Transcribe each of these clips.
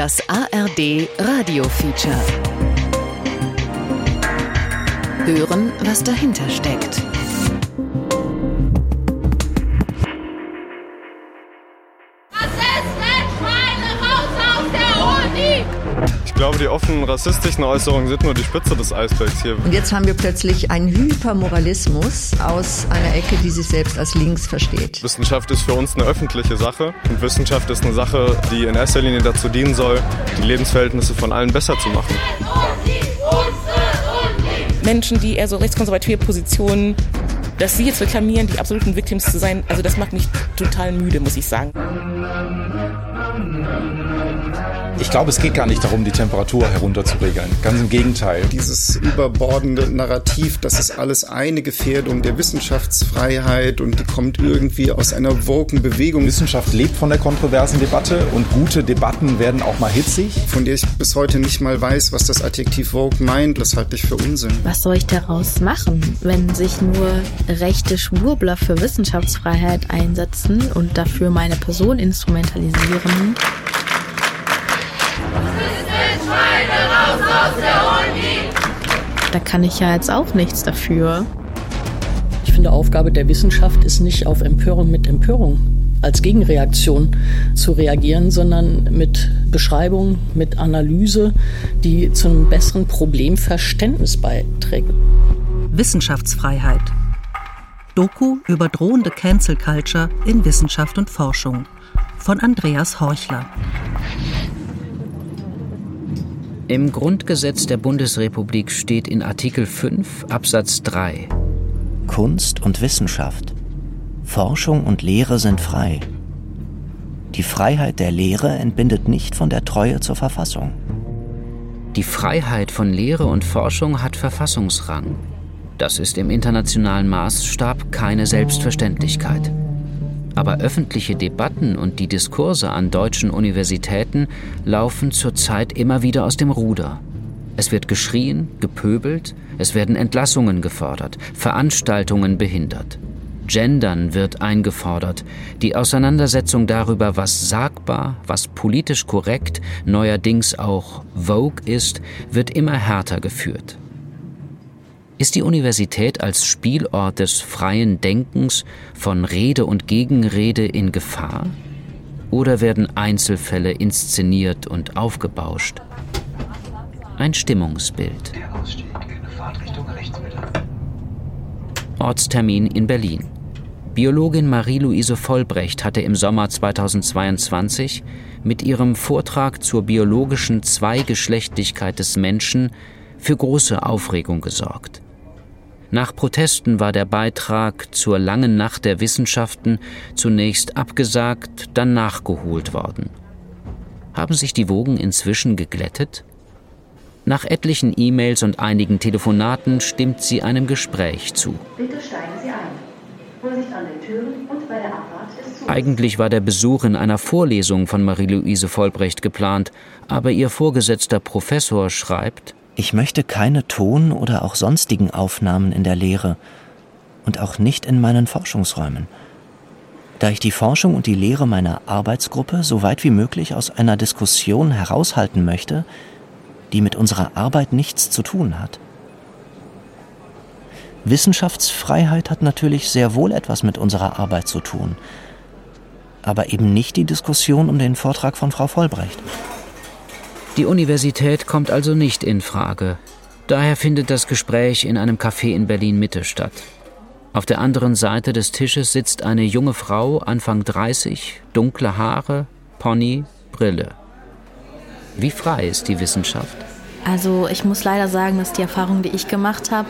Das ARD Radio Feature. Hören, was dahinter steckt. Offenen rassistischen Äußerungen sind nur die Spitze des Eisbergs hier. Und jetzt haben wir plötzlich einen Hypermoralismus aus einer Ecke, die sich selbst als links versteht. Wissenschaft ist für uns eine öffentliche Sache und Wissenschaft ist eine Sache, die in erster Linie dazu dienen soll, die Lebensverhältnisse von allen besser zu machen. Menschen, die eher so rechtskonservative Positionen, dass sie jetzt reklamieren, die absoluten Victims zu sein, also das macht mich total müde, muss ich sagen. Ich glaube, es geht gar nicht darum, die Temperatur herunterzuregeln. Ganz im Gegenteil. Dieses überbordende Narrativ, das ist alles eine Gefährdung der Wissenschaftsfreiheit und die kommt irgendwie aus einer woken Bewegung. Wissenschaft lebt von der kontroversen Debatte und gute Debatten werden auch mal hitzig. Von der ich bis heute nicht mal weiß, was das Adjektiv woke meint. Das halte ich für Unsinn. Was soll ich daraus machen, wenn sich nur rechte Schwurbler für Wissenschaftsfreiheit einsetzen und dafür meine Person instrumentalisieren? Da kann ich ja jetzt auch nichts dafür. Ich finde, Aufgabe der Wissenschaft ist nicht auf Empörung mit Empörung als Gegenreaktion zu reagieren, sondern mit Beschreibung, mit Analyse, die zu einem besseren Problemverständnis beiträgt. Wissenschaftsfreiheit. Doku über drohende Cancel Culture in Wissenschaft und Forschung von Andreas Horchler. Im Grundgesetz der Bundesrepublik steht in Artikel 5 Absatz 3 Kunst und Wissenschaft, Forschung und Lehre sind frei. Die Freiheit der Lehre entbindet nicht von der Treue zur Verfassung. Die Freiheit von Lehre und Forschung hat Verfassungsrang. Das ist im internationalen Maßstab keine Selbstverständlichkeit. Aber öffentliche Debatten und die Diskurse an deutschen Universitäten laufen zurzeit immer wieder aus dem Ruder. Es wird geschrien, gepöbelt, es werden Entlassungen gefordert, Veranstaltungen behindert. Gendern wird eingefordert. Die Auseinandersetzung darüber, was sagbar, was politisch korrekt, neuerdings auch Vogue ist, wird immer härter geführt. Ist die Universität als Spielort des freien Denkens von Rede und Gegenrede in Gefahr? Oder werden Einzelfälle inszeniert und aufgebauscht? Ein Stimmungsbild. Ortstermin in Berlin. Biologin Marie-Louise Vollbrecht hatte im Sommer 2022 mit ihrem Vortrag zur biologischen Zweigeschlechtlichkeit des Menschen für große Aufregung gesorgt. Nach Protesten war der Beitrag zur langen Nacht der Wissenschaften zunächst abgesagt, dann nachgeholt worden. Haben sich die Wogen inzwischen geglättet? Nach etlichen E-Mails und einigen Telefonaten stimmt sie einem Gespräch zu. Bitte steigen Sie ein. Vorsicht an den Türen und bei der Abfahrt ist zu. Eigentlich war der Besuch in einer Vorlesung von Marie-Louise Vollbrecht geplant, aber ihr vorgesetzter Professor schreibt, ich möchte keine Ton- oder auch sonstigen Aufnahmen in der Lehre und auch nicht in meinen Forschungsräumen, da ich die Forschung und die Lehre meiner Arbeitsgruppe so weit wie möglich aus einer Diskussion heraushalten möchte, die mit unserer Arbeit nichts zu tun hat. Wissenschaftsfreiheit hat natürlich sehr wohl etwas mit unserer Arbeit zu tun, aber eben nicht die Diskussion um den Vortrag von Frau Vollbrecht. Die Universität kommt also nicht in Frage. Daher findet das Gespräch in einem Café in Berlin Mitte statt. Auf der anderen Seite des Tisches sitzt eine junge Frau, Anfang 30, dunkle Haare, Pony, Brille. Wie frei ist die Wissenschaft? Also ich muss leider sagen, dass die Erfahrung, die ich gemacht habe,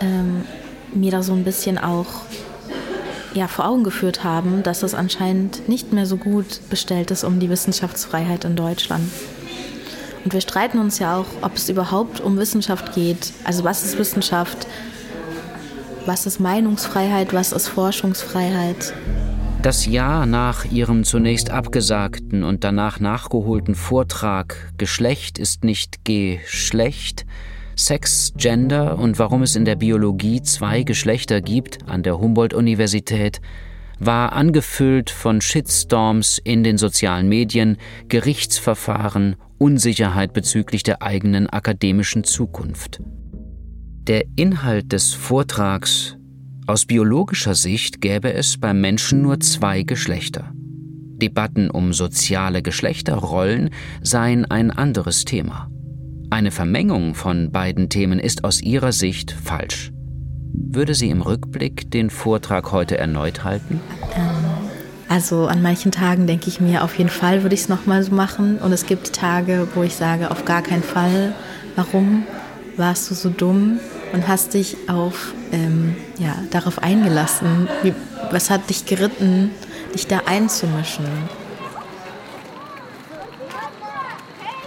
ähm, mir da so ein bisschen auch ja, vor Augen geführt haben, dass es anscheinend nicht mehr so gut bestellt ist um die Wissenschaftsfreiheit in Deutschland. Und wir streiten uns ja auch, ob es überhaupt um Wissenschaft geht. Also was ist Wissenschaft? Was ist Meinungsfreiheit? Was ist Forschungsfreiheit? Das Jahr nach ihrem zunächst abgesagten und danach nachgeholten Vortrag Geschlecht ist nicht Geschlecht, Sex, Gender und warum es in der Biologie zwei Geschlechter gibt an der Humboldt-Universität war angefüllt von Shitstorms in den sozialen Medien, Gerichtsverfahren, Unsicherheit bezüglich der eigenen akademischen Zukunft. Der Inhalt des Vortrags aus biologischer Sicht gäbe es beim Menschen nur zwei Geschlechter. Debatten um soziale Geschlechterrollen seien ein anderes Thema. Eine Vermengung von beiden Themen ist aus ihrer Sicht falsch. Würde sie im Rückblick den Vortrag heute erneut halten? Ähm, also an manchen Tagen denke ich mir, auf jeden Fall würde ich es nochmal so machen. Und es gibt Tage, wo ich sage, auf gar keinen Fall. Warum warst du so dumm und hast dich auf, ähm, ja, darauf eingelassen? Wie, was hat dich geritten, dich da einzumischen?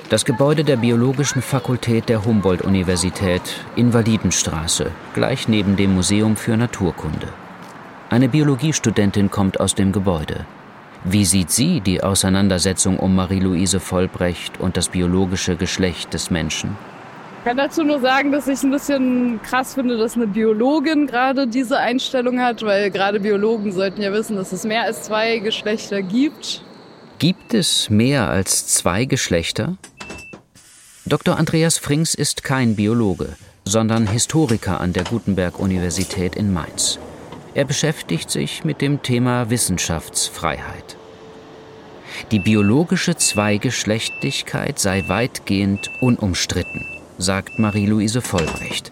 Das Gebäude der Biologischen Fakultät der Humboldt-Universität, Invalidenstraße, gleich neben dem Museum für Naturkunde. Eine Biologiestudentin kommt aus dem Gebäude. Wie sieht sie die Auseinandersetzung um Marie-Louise Vollbrecht und das biologische Geschlecht des Menschen? Ich kann dazu nur sagen, dass ich es ein bisschen krass finde, dass eine Biologin gerade diese Einstellung hat, weil gerade Biologen sollten ja wissen, dass es mehr als zwei Geschlechter gibt. Gibt es mehr als zwei Geschlechter? Dr. Andreas Frings ist kein Biologe, sondern Historiker an der Gutenberg-Universität in Mainz. Er beschäftigt sich mit dem Thema Wissenschaftsfreiheit. Die biologische Zweigeschlechtlichkeit sei weitgehend unumstritten, sagt Marie-Louise Vollbrecht.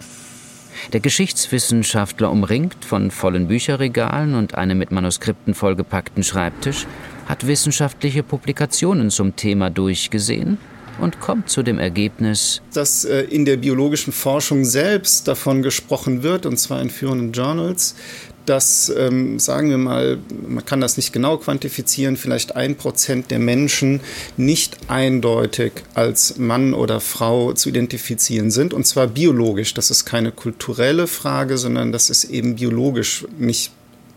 Der Geschichtswissenschaftler, umringt von vollen Bücherregalen und einem mit Manuskripten vollgepackten Schreibtisch, hat wissenschaftliche Publikationen zum Thema durchgesehen und kommt zu dem Ergebnis, dass äh, in der biologischen Forschung selbst davon gesprochen wird, und zwar in führenden Journals, dass, ähm, sagen wir mal, man kann das nicht genau quantifizieren, vielleicht ein Prozent der Menschen nicht eindeutig als Mann oder Frau zu identifizieren sind, und zwar biologisch. Das ist keine kulturelle Frage, sondern das ist eben biologisch nicht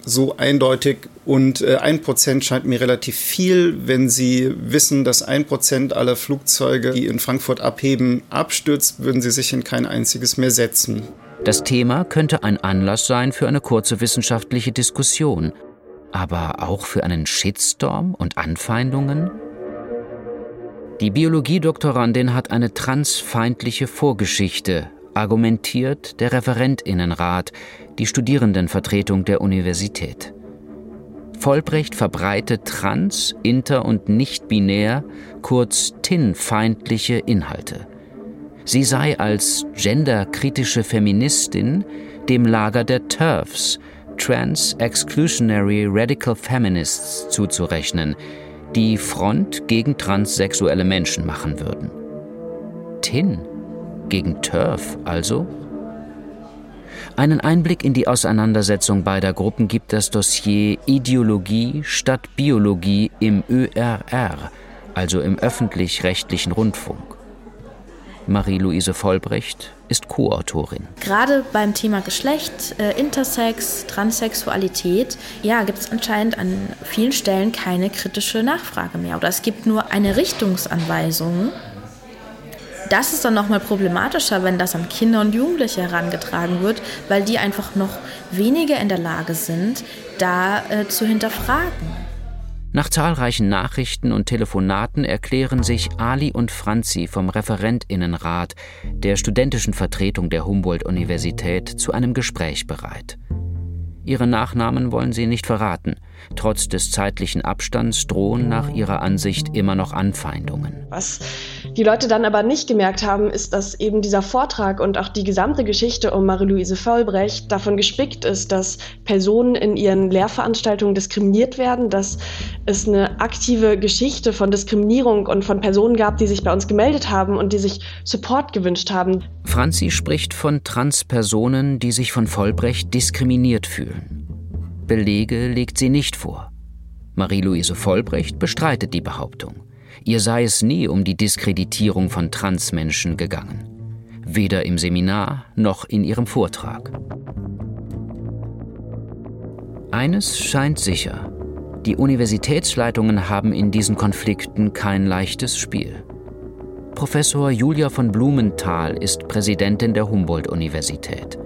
so eindeutig und äh, ein Prozent scheint mir relativ viel, wenn Sie wissen, dass ein Prozent aller Flugzeuge, die in Frankfurt abheben, abstürzt, würden Sie sich in kein einziges mehr setzen. Das Thema könnte ein Anlass sein für eine kurze wissenschaftliche Diskussion, aber auch für einen Shitstorm und Anfeindungen? Die Biologiedoktorandin hat eine transfeindliche Vorgeschichte, argumentiert der Referentinnenrat, die Studierendenvertretung der Universität. Vollbrecht verbreitet trans-, inter- und nicht-binär, kurz TIN-feindliche Inhalte. Sie sei als genderkritische Feministin dem Lager der TERFs, Trans Exclusionary Radical Feminists, zuzurechnen, die Front gegen transsexuelle Menschen machen würden. TIN gegen TERF also? Einen Einblick in die Auseinandersetzung beider Gruppen gibt das Dossier Ideologie statt Biologie im ÖRR, also im öffentlich-rechtlichen Rundfunk. Marie-Louise Vollbrecht ist Co-Autorin. Gerade beim Thema Geschlecht, äh, Intersex, Transsexualität, ja, gibt es anscheinend an vielen Stellen keine kritische Nachfrage mehr. Oder es gibt nur eine Richtungsanweisung, das ist dann nochmal problematischer, wenn das an Kinder und Jugendliche herangetragen wird, weil die einfach noch weniger in der Lage sind, da äh, zu hinterfragen. Nach zahlreichen Nachrichten und Telefonaten erklären sich Ali und Franzi vom Referentinnenrat der studentischen Vertretung der Humboldt-Universität zu einem Gespräch bereit. Ihre Nachnamen wollen sie nicht verraten. Trotz des zeitlichen Abstands drohen nach ihrer Ansicht immer noch Anfeindungen. Was die Leute dann aber nicht gemerkt haben, ist, dass eben dieser Vortrag und auch die gesamte Geschichte um Marie-Louise Vollbrecht davon gespickt ist, dass Personen in ihren Lehrveranstaltungen diskriminiert werden, dass es eine aktive Geschichte von Diskriminierung und von Personen gab, die sich bei uns gemeldet haben und die sich Support gewünscht haben. Franzi spricht von Transpersonen, die sich von Vollbrecht diskriminiert fühlen. Belege legt sie nicht vor. Marie-Louise Vollbrecht bestreitet die Behauptung. Ihr sei es nie um die Diskreditierung von Transmenschen gegangen. Weder im Seminar noch in ihrem Vortrag. Eines scheint sicher. Die Universitätsleitungen haben in diesen Konflikten kein leichtes Spiel. Professor Julia von Blumenthal ist Präsidentin der Humboldt-Universität.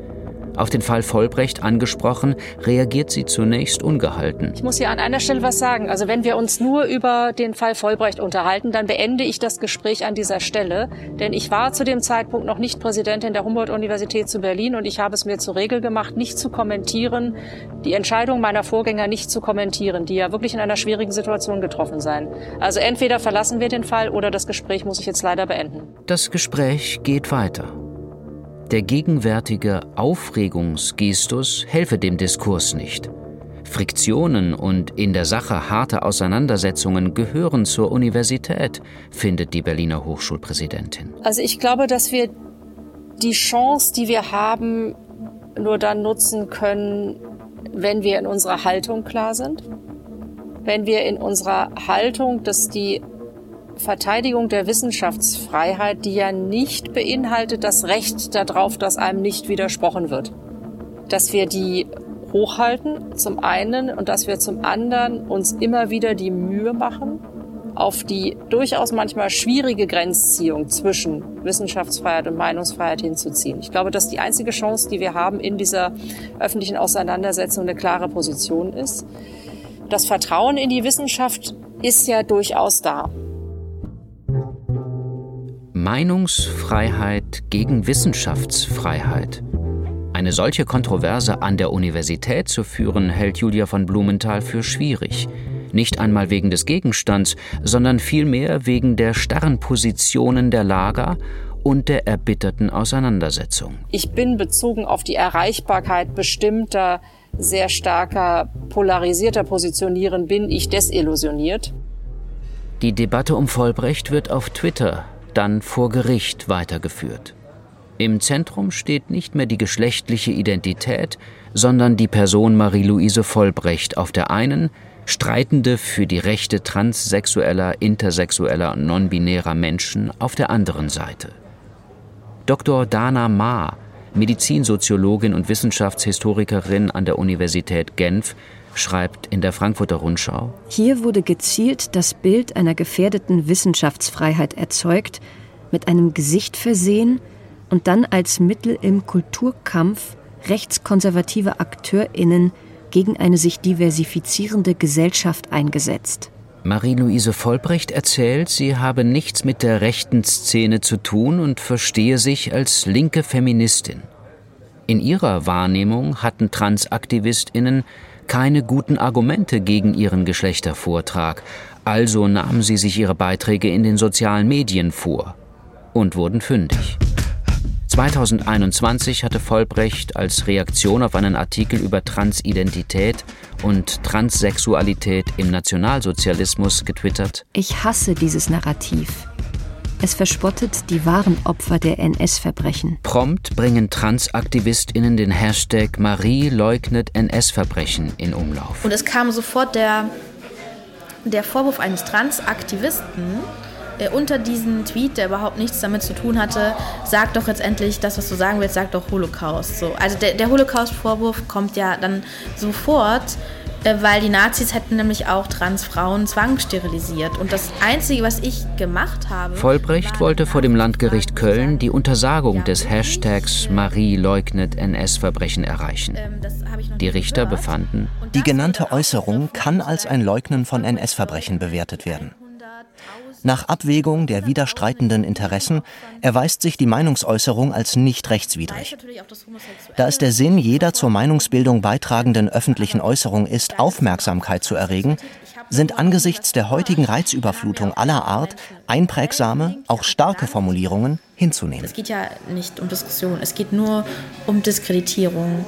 Auf den Fall Vollbrecht angesprochen, reagiert sie zunächst ungehalten. Ich muss hier an einer Stelle was sagen. Also wenn wir uns nur über den Fall Vollbrecht unterhalten, dann beende ich das Gespräch an dieser Stelle. Denn ich war zu dem Zeitpunkt noch nicht Präsidentin der Humboldt-Universität zu Berlin und ich habe es mir zur Regel gemacht, nicht zu kommentieren, die Entscheidung meiner Vorgänger nicht zu kommentieren, die ja wirklich in einer schwierigen Situation getroffen seien. Also entweder verlassen wir den Fall oder das Gespräch muss ich jetzt leider beenden. Das Gespräch geht weiter. Der gegenwärtige Aufregungsgestus helfe dem Diskurs nicht. Friktionen und in der Sache harte Auseinandersetzungen gehören zur Universität, findet die Berliner Hochschulpräsidentin. Also ich glaube, dass wir die Chance, die wir haben, nur dann nutzen können, wenn wir in unserer Haltung klar sind, wenn wir in unserer Haltung, dass die Verteidigung der Wissenschaftsfreiheit, die ja nicht beinhaltet das Recht darauf, dass einem nicht widersprochen wird. Dass wir die hochhalten, zum einen, und dass wir zum anderen uns immer wieder die Mühe machen, auf die durchaus manchmal schwierige Grenzziehung zwischen Wissenschaftsfreiheit und Meinungsfreiheit hinzuziehen. Ich glaube, dass die einzige Chance, die wir haben in dieser öffentlichen Auseinandersetzung, eine klare Position ist. Das Vertrauen in die Wissenschaft ist ja durchaus da. Meinungsfreiheit gegen Wissenschaftsfreiheit. Eine solche Kontroverse an der Universität zu führen, hält Julia von Blumenthal für schwierig. Nicht einmal wegen des Gegenstands, sondern vielmehr wegen der starren Positionen der Lager und der erbitterten Auseinandersetzung. Ich bin bezogen auf die Erreichbarkeit bestimmter, sehr starker, polarisierter Positionieren, bin ich desillusioniert. Die Debatte um Vollbrecht wird auf Twitter dann vor Gericht weitergeführt. Im Zentrum steht nicht mehr die geschlechtliche Identität, sondern die Person Marie-Louise Vollbrecht auf der einen, Streitende für die Rechte transsexueller, intersexueller und nonbinärer Menschen auf der anderen Seite. Dr. Dana Ma, Medizinsoziologin und Wissenschaftshistorikerin an der Universität Genf, schreibt in der Frankfurter Rundschau. Hier wurde gezielt das Bild einer gefährdeten Wissenschaftsfreiheit erzeugt, mit einem Gesicht versehen und dann als Mittel im Kulturkampf rechtskonservative AkteurInnen gegen eine sich diversifizierende Gesellschaft eingesetzt. Marie-Louise Vollbrecht erzählt, sie habe nichts mit der rechten Szene zu tun und verstehe sich als linke Feministin. In ihrer Wahrnehmung hatten TransaktivistInnen keine guten Argumente gegen ihren Geschlechtervortrag, also nahmen sie sich ihre Beiträge in den sozialen Medien vor und wurden fündig. 2021 hatte Vollbrecht als Reaktion auf einen Artikel über Transidentität und Transsexualität im Nationalsozialismus getwittert. Ich hasse dieses Narrativ. Es verspottet die wahren Opfer der NS-Verbrechen. Prompt bringen TransaktivistInnen den Hashtag Marie leugnet NS-Verbrechen in Umlauf. Und es kam sofort der, der Vorwurf eines Transaktivisten, äh, unter diesem Tweet, der überhaupt nichts damit zu tun hatte, sag doch jetzt endlich das, was du sagen willst, sag doch Holocaust. So, also der, der Holocaust-Vorwurf kommt ja dann sofort weil die Nazis hätten nämlich auch Transfrauen zwangssterilisiert. Und das Einzige, was ich gemacht habe. Vollbrecht wollte vor dem Landgericht Köln die Untersagung des Hashtags Marie leugnet NS-Verbrechen erreichen. Ähm, die Richter befanden, die genannte Äußerung kann als ein Leugnen von NS-Verbrechen bewertet werden. Nach Abwägung der widerstreitenden Interessen erweist sich die Meinungsäußerung als nicht rechtswidrig. Da es der Sinn jeder zur Meinungsbildung beitragenden öffentlichen Äußerung ist, Aufmerksamkeit zu erregen, sind angesichts der heutigen Reizüberflutung aller Art einprägsame, auch starke Formulierungen hinzunehmen. Es geht ja nicht um Diskussion, es geht nur um Diskreditierung.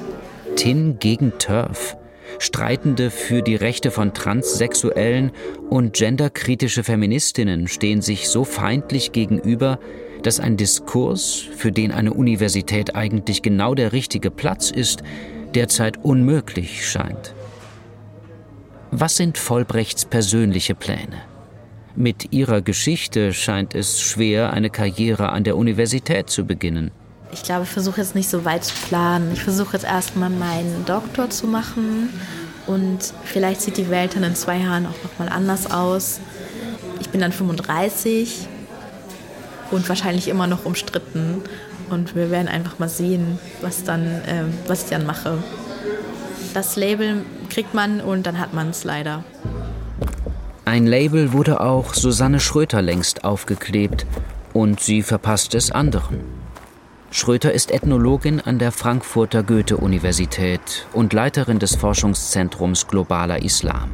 Tin gegen Turf. Streitende für die Rechte von Transsexuellen und genderkritische Feministinnen stehen sich so feindlich gegenüber, dass ein Diskurs, für den eine Universität eigentlich genau der richtige Platz ist, derzeit unmöglich scheint. Was sind Vollbrechts persönliche Pläne? Mit ihrer Geschichte scheint es schwer, eine Karriere an der Universität zu beginnen. Ich glaube, ich versuche jetzt nicht so weit zu planen. Ich versuche jetzt erstmal meinen Doktor zu machen und vielleicht sieht die Welt dann in zwei Jahren auch nochmal anders aus. Ich bin dann 35 und wahrscheinlich immer noch umstritten. Und wir werden einfach mal sehen, was, dann, äh, was ich dann mache. Das Label kriegt man und dann hat man es leider. Ein Label wurde auch Susanne Schröter längst aufgeklebt und sie verpasst es anderen. Schröter ist Ethnologin an der Frankfurter Goethe-Universität und Leiterin des Forschungszentrums Globaler Islam.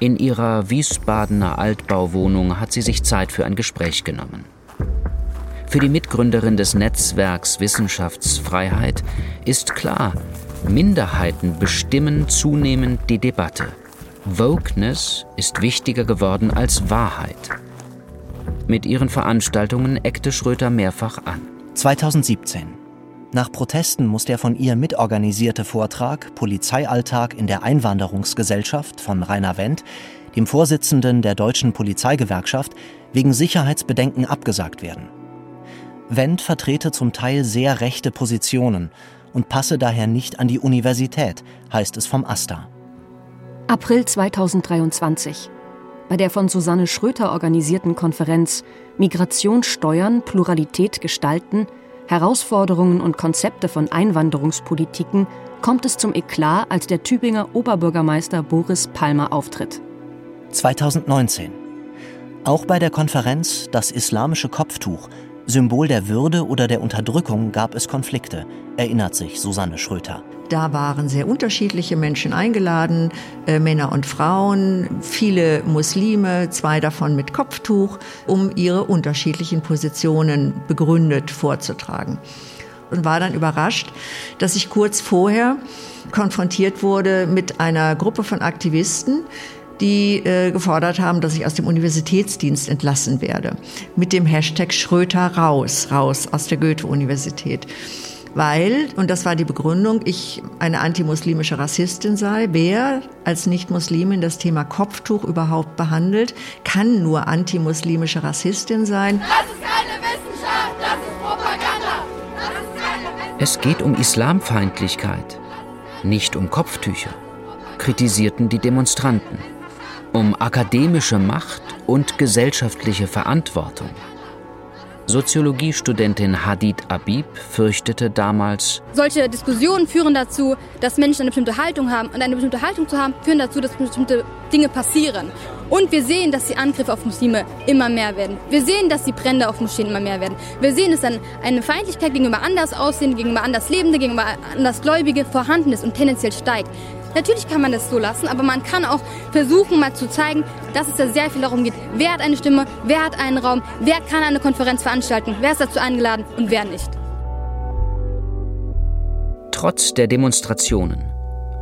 In ihrer Wiesbadener Altbauwohnung hat sie sich Zeit für ein Gespräch genommen. Für die Mitgründerin des Netzwerks Wissenschaftsfreiheit ist klar, Minderheiten bestimmen zunehmend die Debatte. Wokeness ist wichtiger geworden als Wahrheit. Mit ihren Veranstaltungen eckte Schröter mehrfach an. 2017. Nach Protesten muss der von ihr mitorganisierte Vortrag Polizeialltag in der Einwanderungsgesellschaft von Rainer Wendt, dem Vorsitzenden der Deutschen Polizeigewerkschaft, wegen Sicherheitsbedenken abgesagt werden. Wendt vertrete zum Teil sehr rechte Positionen und passe daher nicht an die Universität, heißt es vom AStA. April 2023. Bei der von Susanne Schröter organisierten Konferenz Migration steuern, Pluralität gestalten, Herausforderungen und Konzepte von Einwanderungspolitiken kommt es zum Eklat, als der Tübinger Oberbürgermeister Boris Palmer auftritt. 2019. Auch bei der Konferenz Das islamische Kopftuch, Symbol der Würde oder der Unterdrückung, gab es Konflikte, erinnert sich Susanne Schröter. Da waren sehr unterschiedliche Menschen eingeladen, äh, Männer und Frauen, viele Muslime, zwei davon mit Kopftuch, um ihre unterschiedlichen Positionen begründet vorzutragen. Und war dann überrascht, dass ich kurz vorher konfrontiert wurde mit einer Gruppe von Aktivisten, die äh, gefordert haben, dass ich aus dem Universitätsdienst entlassen werde. Mit dem Hashtag Schröter raus, raus aus der Goethe-Universität weil, und das war die Begründung, ich eine antimuslimische Rassistin sei. Wer als Nicht-Muslimin das Thema Kopftuch überhaupt behandelt, kann nur antimuslimische Rassistin sein. Das ist keine Wissenschaft, das ist Propaganda. Das ist keine es geht um Islamfeindlichkeit, nicht um Kopftücher, kritisierten die Demonstranten, um akademische Macht und gesellschaftliche Verantwortung. Soziologiestudentin Hadid Abib fürchtete damals, solche Diskussionen führen dazu, dass Menschen eine bestimmte Haltung haben. Und eine bestimmte Haltung zu haben, führen dazu, dass bestimmte Dinge passieren. Und wir sehen, dass die Angriffe auf Muslime immer mehr werden. Wir sehen, dass die Brände auf Moscheen immer mehr werden. Wir sehen, dass dann eine Feindlichkeit gegenüber anders aussehende, gegenüber anders Lebende, gegenüber Andersgläubige vorhanden ist und tendenziell steigt. Natürlich kann man das so lassen, aber man kann auch versuchen, mal zu zeigen, dass es da sehr viel darum geht, wer hat eine Stimme, wer hat einen Raum, wer kann eine Konferenz veranstalten, wer ist dazu eingeladen und wer nicht. Trotz der Demonstrationen.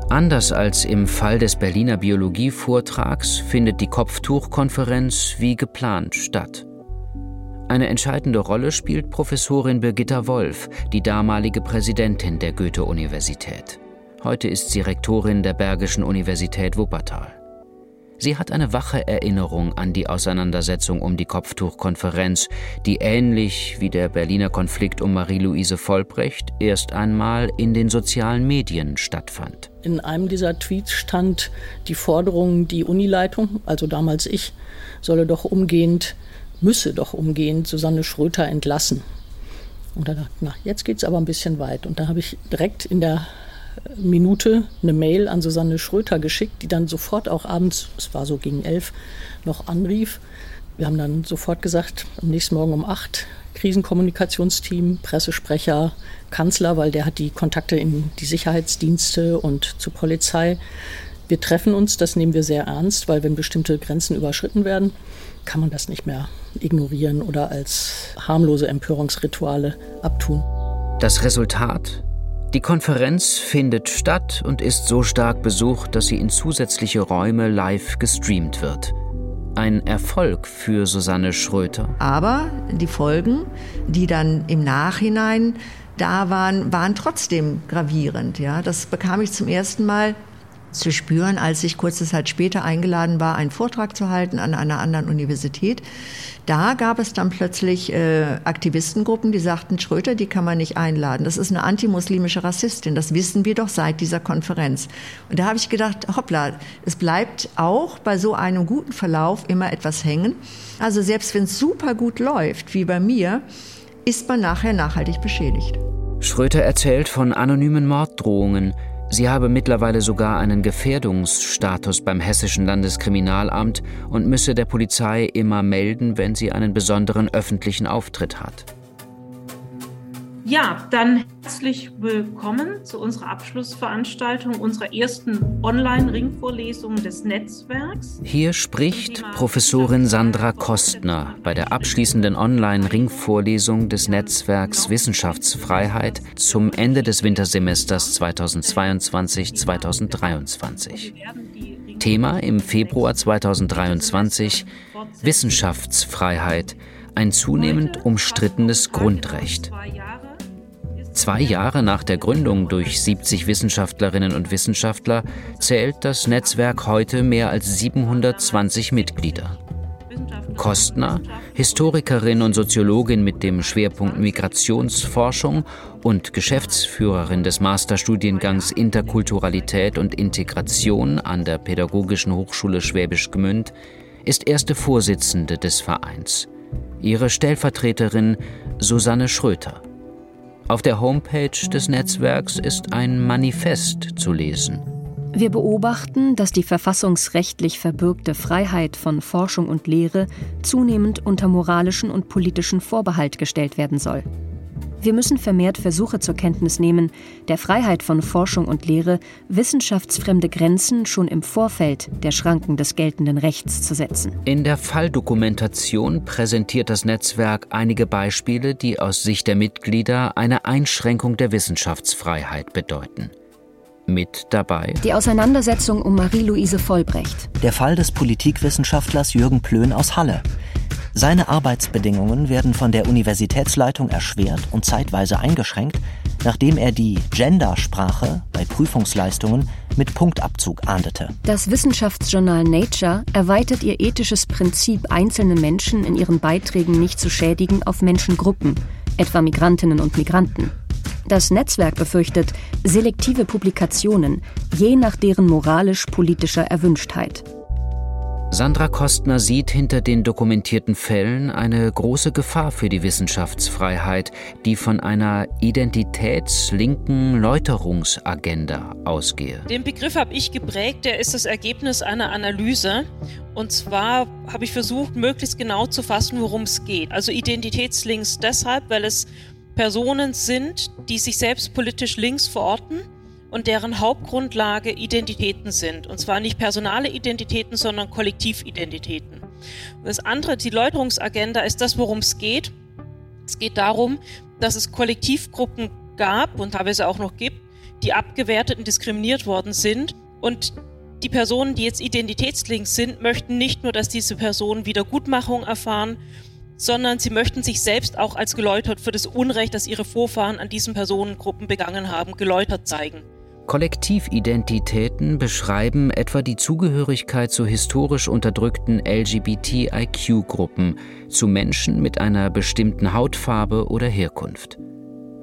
Anders als im Fall des Berliner Biologievortrags findet die Kopftuchkonferenz wie geplant statt. Eine entscheidende Rolle spielt Professorin Birgitta Wolf, die damalige Präsidentin der Goethe-Universität. Heute ist sie Rektorin der Bergischen Universität Wuppertal. Sie hat eine wache Erinnerung an die Auseinandersetzung um die Kopftuchkonferenz, die ähnlich wie der Berliner Konflikt um Marie-Louise Vollbrecht erst einmal in den sozialen Medien stattfand. In einem dieser Tweets stand die Forderung, die Unileitung, also damals ich, solle doch umgehend, müsse doch umgehend Susanne Schröter entlassen. Und da dachte ich, na, jetzt geht es aber ein bisschen weit. Und da habe ich direkt in der Minute eine Mail an Susanne Schröter geschickt, die dann sofort auch abends, es war so gegen elf, noch anrief. Wir haben dann sofort gesagt, am nächsten Morgen um acht, Krisenkommunikationsteam, Pressesprecher, Kanzler, weil der hat die Kontakte in die Sicherheitsdienste und zur Polizei. Wir treffen uns, das nehmen wir sehr ernst, weil wenn bestimmte Grenzen überschritten werden, kann man das nicht mehr ignorieren oder als harmlose Empörungsrituale abtun. Das Resultat? Die Konferenz findet statt und ist so stark besucht, dass sie in zusätzliche Räume live gestreamt wird. Ein Erfolg für Susanne Schröter. Aber die Folgen, die dann im Nachhinein da waren, waren trotzdem gravierend. Ja, das bekam ich zum ersten Mal zu spüren, als ich kurze Zeit später eingeladen war, einen Vortrag zu halten an einer anderen Universität. Da gab es dann plötzlich äh, Aktivistengruppen, die sagten, Schröter, die kann man nicht einladen. Das ist eine antimuslimische Rassistin. Das wissen wir doch seit dieser Konferenz. Und da habe ich gedacht, hoppla, es bleibt auch bei so einem guten Verlauf immer etwas hängen. Also selbst wenn es super gut läuft, wie bei mir, ist man nachher nachhaltig beschädigt. Schröter erzählt von anonymen Morddrohungen. Sie habe mittlerweile sogar einen Gefährdungsstatus beim Hessischen Landeskriminalamt und müsse der Polizei immer melden, wenn sie einen besonderen öffentlichen Auftritt hat. Ja, dann herzlich willkommen zu unserer Abschlussveranstaltung unserer ersten Online-Ringvorlesung des Netzwerks. Hier spricht Professorin Sandra Kostner bei der abschließenden Online-Ringvorlesung des Netzwerks Wissenschaftsfreiheit zum Ende des Wintersemesters 2022-2023. Thema im Februar 2023 Wissenschaftsfreiheit, ein zunehmend umstrittenes Grundrecht. Zwei Jahre nach der Gründung durch 70 Wissenschaftlerinnen und Wissenschaftler zählt das Netzwerk heute mehr als 720 Mitglieder. Kostner, Historikerin und Soziologin mit dem Schwerpunkt Migrationsforschung und Geschäftsführerin des Masterstudiengangs Interkulturalität und Integration an der Pädagogischen Hochschule Schwäbisch Gmünd, ist erste Vorsitzende des Vereins. Ihre Stellvertreterin Susanne Schröter. Auf der Homepage des Netzwerks ist ein Manifest zu lesen. Wir beobachten, dass die verfassungsrechtlich verbürgte Freiheit von Forschung und Lehre zunehmend unter moralischen und politischen Vorbehalt gestellt werden soll. Wir müssen vermehrt Versuche zur Kenntnis nehmen, der Freiheit von Forschung und Lehre wissenschaftsfremde Grenzen schon im Vorfeld der Schranken des geltenden Rechts zu setzen. In der Falldokumentation präsentiert das Netzwerk einige Beispiele, die aus Sicht der Mitglieder eine Einschränkung der Wissenschaftsfreiheit bedeuten. Mit dabei die Auseinandersetzung um Marie-Louise Vollbrecht. Der Fall des Politikwissenschaftlers Jürgen Plön aus Halle. Seine Arbeitsbedingungen werden von der Universitätsleitung erschwert und zeitweise eingeschränkt, nachdem er die Gendersprache bei Prüfungsleistungen mit Punktabzug ahndete. Das Wissenschaftsjournal Nature erweitert ihr ethisches Prinzip, einzelne Menschen in ihren Beiträgen nicht zu schädigen, auf Menschengruppen, etwa Migrantinnen und Migranten. Das Netzwerk befürchtet selektive Publikationen, je nach deren moralisch-politischer Erwünschtheit. Sandra Kostner sieht hinter den dokumentierten Fällen eine große Gefahr für die Wissenschaftsfreiheit, die von einer identitätslinken Läuterungsagenda ausgehe. Den Begriff habe ich geprägt, der ist das Ergebnis einer Analyse. Und zwar habe ich versucht, möglichst genau zu fassen, worum es geht. Also Identitätslinks deshalb, weil es Personen sind, die sich selbst politisch links verorten und deren Hauptgrundlage Identitäten sind. Und zwar nicht personale Identitäten, sondern Kollektividentitäten. Und das andere, die Läuterungsagenda, ist das, worum es geht. Es geht darum, dass es Kollektivgruppen gab und teilweise auch noch gibt, die abgewertet und diskriminiert worden sind. Und die Personen, die jetzt Identitätslinks sind, möchten nicht nur, dass diese Personen Wiedergutmachung erfahren, sondern sie möchten sich selbst auch als geläutert für das Unrecht, das ihre Vorfahren an diesen Personengruppen begangen haben, geläutert zeigen. Kollektividentitäten beschreiben etwa die Zugehörigkeit zu historisch unterdrückten LGBTIQ-Gruppen, zu Menschen mit einer bestimmten Hautfarbe oder Herkunft.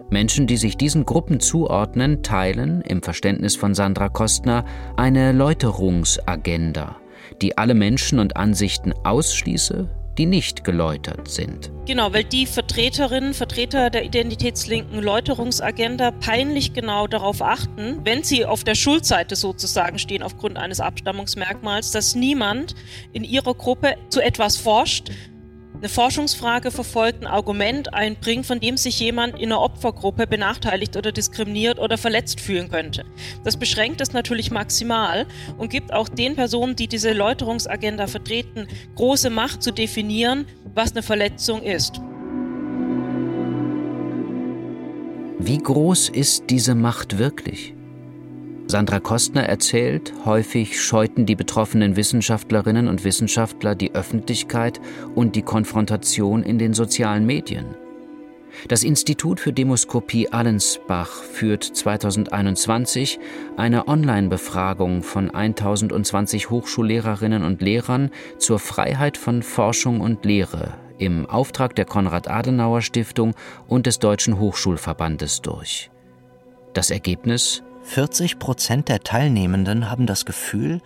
Menschen, die sich diesen Gruppen zuordnen, teilen, im Verständnis von Sandra Kostner, eine Läuterungsagenda, die alle Menschen und Ansichten ausschließe, die nicht geläutert sind. Genau, weil die Vertreterinnen, Vertreter der identitätslinken Läuterungsagenda peinlich genau darauf achten, wenn sie auf der Schuldseite sozusagen stehen aufgrund eines Abstammungsmerkmals, dass niemand in ihrer Gruppe zu etwas forscht, eine Forschungsfrage verfolgt, ein Argument einbringt, von dem sich jemand in einer Opfergruppe benachteiligt oder diskriminiert oder verletzt fühlen könnte. Das beschränkt es natürlich maximal und gibt auch den Personen, die diese Läuterungsagenda vertreten, große Macht zu definieren, was eine Verletzung ist. Wie groß ist diese Macht wirklich? Sandra Kostner erzählt, häufig scheuten die betroffenen Wissenschaftlerinnen und Wissenschaftler die Öffentlichkeit und die Konfrontation in den sozialen Medien. Das Institut für Demoskopie Allensbach führt 2021 eine Online-Befragung von 1020 Hochschullehrerinnen und Lehrern zur Freiheit von Forschung und Lehre im Auftrag der Konrad-Adenauer-Stiftung und des Deutschen Hochschulverbandes durch. Das Ergebnis 40 Prozent der Teilnehmenden haben das Gefühl,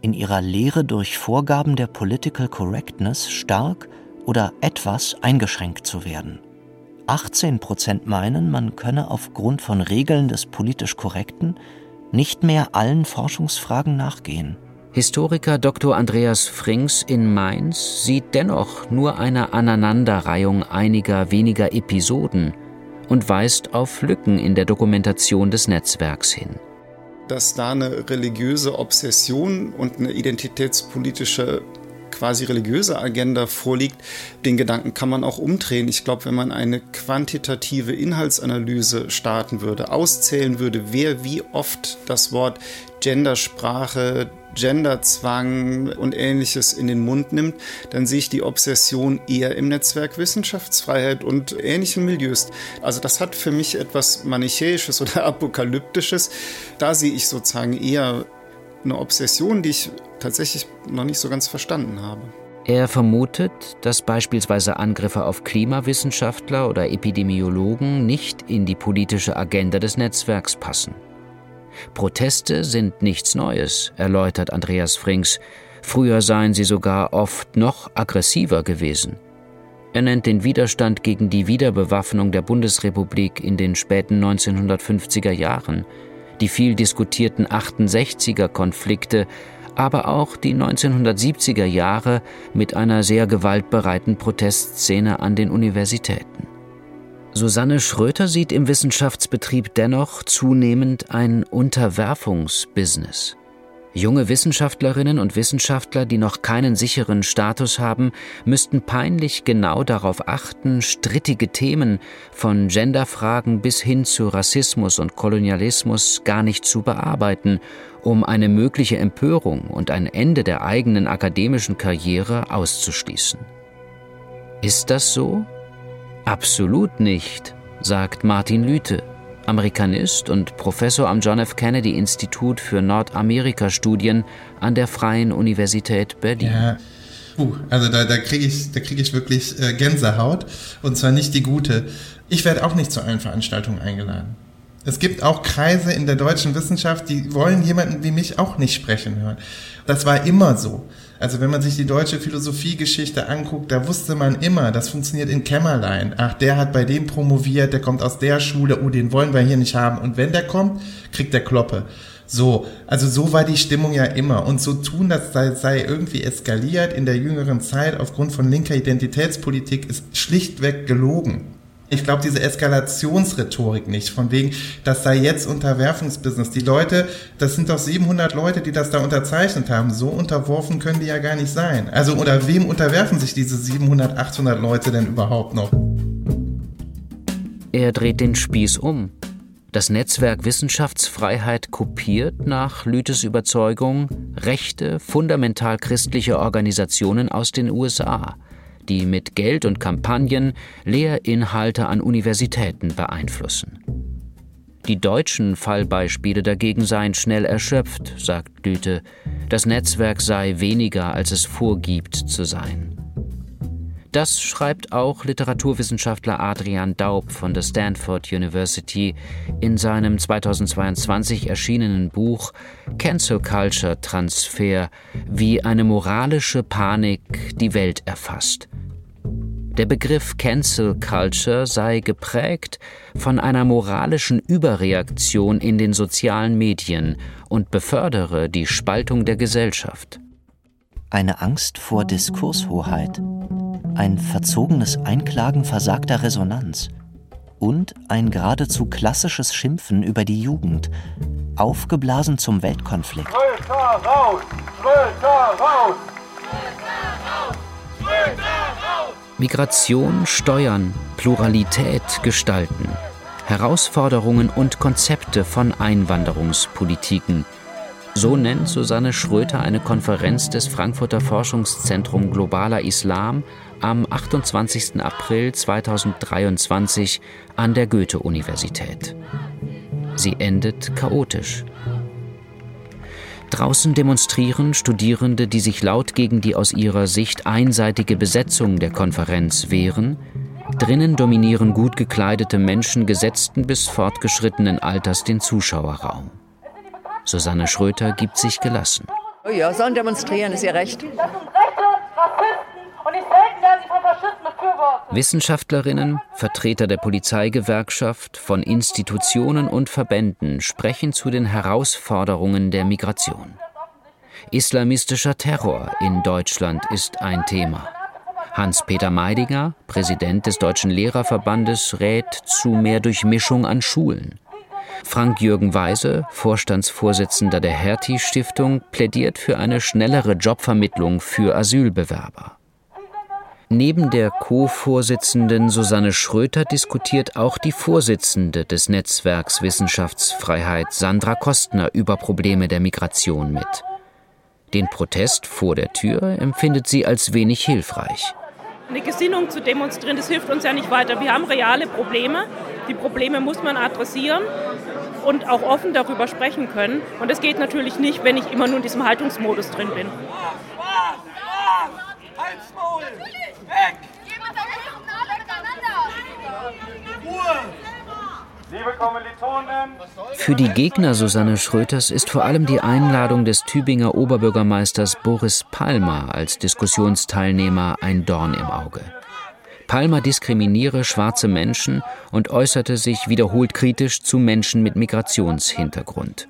in ihrer Lehre durch Vorgaben der Political Correctness stark oder etwas eingeschränkt zu werden. 18 Prozent meinen, man könne aufgrund von Regeln des politisch Korrekten nicht mehr allen Forschungsfragen nachgehen. Historiker Dr. Andreas Frings in Mainz sieht dennoch nur eine Aneinanderreihung einiger weniger Episoden und weist auf Lücken in der Dokumentation des Netzwerks hin. Dass da eine religiöse Obsession und eine identitätspolitische quasi religiöse Agenda vorliegt, den Gedanken kann man auch umdrehen. Ich glaube, wenn man eine quantitative Inhaltsanalyse starten würde, auszählen würde, wer wie oft das Wort Gendersprache, Genderzwang und ähnliches in den Mund nimmt, dann sehe ich die Obsession eher im Netzwerk Wissenschaftsfreiheit und ähnlichen Milieus. Also das hat für mich etwas Manichäisches oder Apokalyptisches. Da sehe ich sozusagen eher eine Obsession, die ich tatsächlich noch nicht so ganz verstanden habe. Er vermutet, dass beispielsweise Angriffe auf Klimawissenschaftler oder Epidemiologen nicht in die politische Agenda des Netzwerks passen. Proteste sind nichts Neues, erläutert Andreas Frings. Früher seien sie sogar oft noch aggressiver gewesen. Er nennt den Widerstand gegen die Wiederbewaffnung der Bundesrepublik in den späten 1950er Jahren, die viel diskutierten 68er Konflikte, aber auch die 1970er Jahre mit einer sehr gewaltbereiten Protestszene an den Universitäten. Susanne Schröter sieht im Wissenschaftsbetrieb dennoch zunehmend ein Unterwerfungsbusiness. Junge Wissenschaftlerinnen und Wissenschaftler, die noch keinen sicheren Status haben, müssten peinlich genau darauf achten, strittige Themen von Genderfragen bis hin zu Rassismus und Kolonialismus gar nicht zu bearbeiten, um eine mögliche Empörung und ein Ende der eigenen akademischen Karriere auszuschließen. Ist das so? Absolut nicht, sagt Martin Lüthe. Amerikanist und Professor am John F. Kennedy Institut für Nordamerika-Studien an der Freien Universität Berlin. Ja. Uh, also da, da kriege ich, krieg ich wirklich äh, Gänsehaut und zwar nicht die gute. Ich werde auch nicht zu allen Veranstaltungen eingeladen. Es gibt auch Kreise in der deutschen Wissenschaft, die wollen jemanden wie mich auch nicht sprechen hören. Das war immer so. Also wenn man sich die deutsche Philosophiegeschichte anguckt, da wusste man immer, das funktioniert in Kämmerlein. Ach, der hat bei dem promoviert, der kommt aus der Schule, oh, den wollen wir hier nicht haben. Und wenn der kommt, kriegt der Kloppe. So, also so war die Stimmung ja immer. Und so tun, das sei, sei irgendwie eskaliert in der jüngeren Zeit aufgrund von linker Identitätspolitik, ist schlichtweg gelogen. Ich glaube diese Eskalationsrhetorik nicht, von wegen, das sei jetzt Unterwerfungsbusiness. Die Leute, das sind doch 700 Leute, die das da unterzeichnet haben. So unterworfen können die ja gar nicht sein. Also oder wem unterwerfen sich diese 700, 800 Leute denn überhaupt noch? Er dreht den Spieß um. Das Netzwerk Wissenschaftsfreiheit kopiert nach Lüthes Überzeugung rechte, fundamental christliche Organisationen aus den USA – die mit Geld und Kampagnen Lehrinhalte an Universitäten beeinflussen. Die deutschen Fallbeispiele dagegen seien schnell erschöpft, sagt Lüthe. Das Netzwerk sei weniger, als es vorgibt zu sein. Das schreibt auch Literaturwissenschaftler Adrian Daub von der Stanford University in seinem 2022 erschienenen Buch Cancel Culture Transfer, wie eine moralische Panik die Welt erfasst. Der Begriff Cancel Culture sei geprägt von einer moralischen Überreaktion in den sozialen Medien und befördere die Spaltung der Gesellschaft. Eine Angst vor Diskurshoheit, ein verzogenes Einklagen versagter Resonanz und ein geradezu klassisches Schimpfen über die Jugend, aufgeblasen zum Weltkonflikt. Raus! Raus! Migration steuern, Pluralität gestalten, Herausforderungen und Konzepte von Einwanderungspolitiken. So nennt Susanne Schröter eine Konferenz des Frankfurter Forschungszentrum Globaler Islam am 28. April 2023 an der Goethe-Universität. Sie endet chaotisch. Draußen demonstrieren Studierende, die sich laut gegen die aus ihrer Sicht einseitige Besetzung der Konferenz wehren. Drinnen dominieren gut gekleidete Menschen gesetzten bis fortgeschrittenen Alters den Zuschauerraum. Susanne Schröter gibt sich gelassen. Oh ja, sollen demonstrieren, ist ihr Recht. Das sind Rechte, Rassisten und nicht selten werden sie vom Faschismus Wissenschaftlerinnen, Vertreter der Polizeigewerkschaft, von Institutionen und Verbänden sprechen zu den Herausforderungen der Migration. Islamistischer Terror in Deutschland ist ein Thema. Hans-Peter Meidinger, Präsident des Deutschen Lehrerverbandes, rät zu mehr Durchmischung an Schulen. Frank-Jürgen Weise, Vorstandsvorsitzender der Hertie-Stiftung, plädiert für eine schnellere Jobvermittlung für Asylbewerber. Neben der Co-Vorsitzenden Susanne Schröter diskutiert auch die Vorsitzende des Netzwerks Wissenschaftsfreiheit Sandra Kostner über Probleme der Migration mit. Den Protest vor der Tür empfindet sie als wenig hilfreich. Eine Gesinnung zu demonstrieren, das hilft uns ja nicht weiter. Wir haben reale Probleme. Die Probleme muss man adressieren und auch offen darüber sprechen können. Und das geht natürlich nicht, wenn ich immer nur in diesem Haltungsmodus drin bin. Weg! Für die Gegner Susanne Schröters ist vor allem die Einladung des Tübinger Oberbürgermeisters Boris Palmer als Diskussionsteilnehmer ein Dorn im Auge. Palmer diskriminiere schwarze Menschen und äußerte sich wiederholt kritisch zu Menschen mit Migrationshintergrund.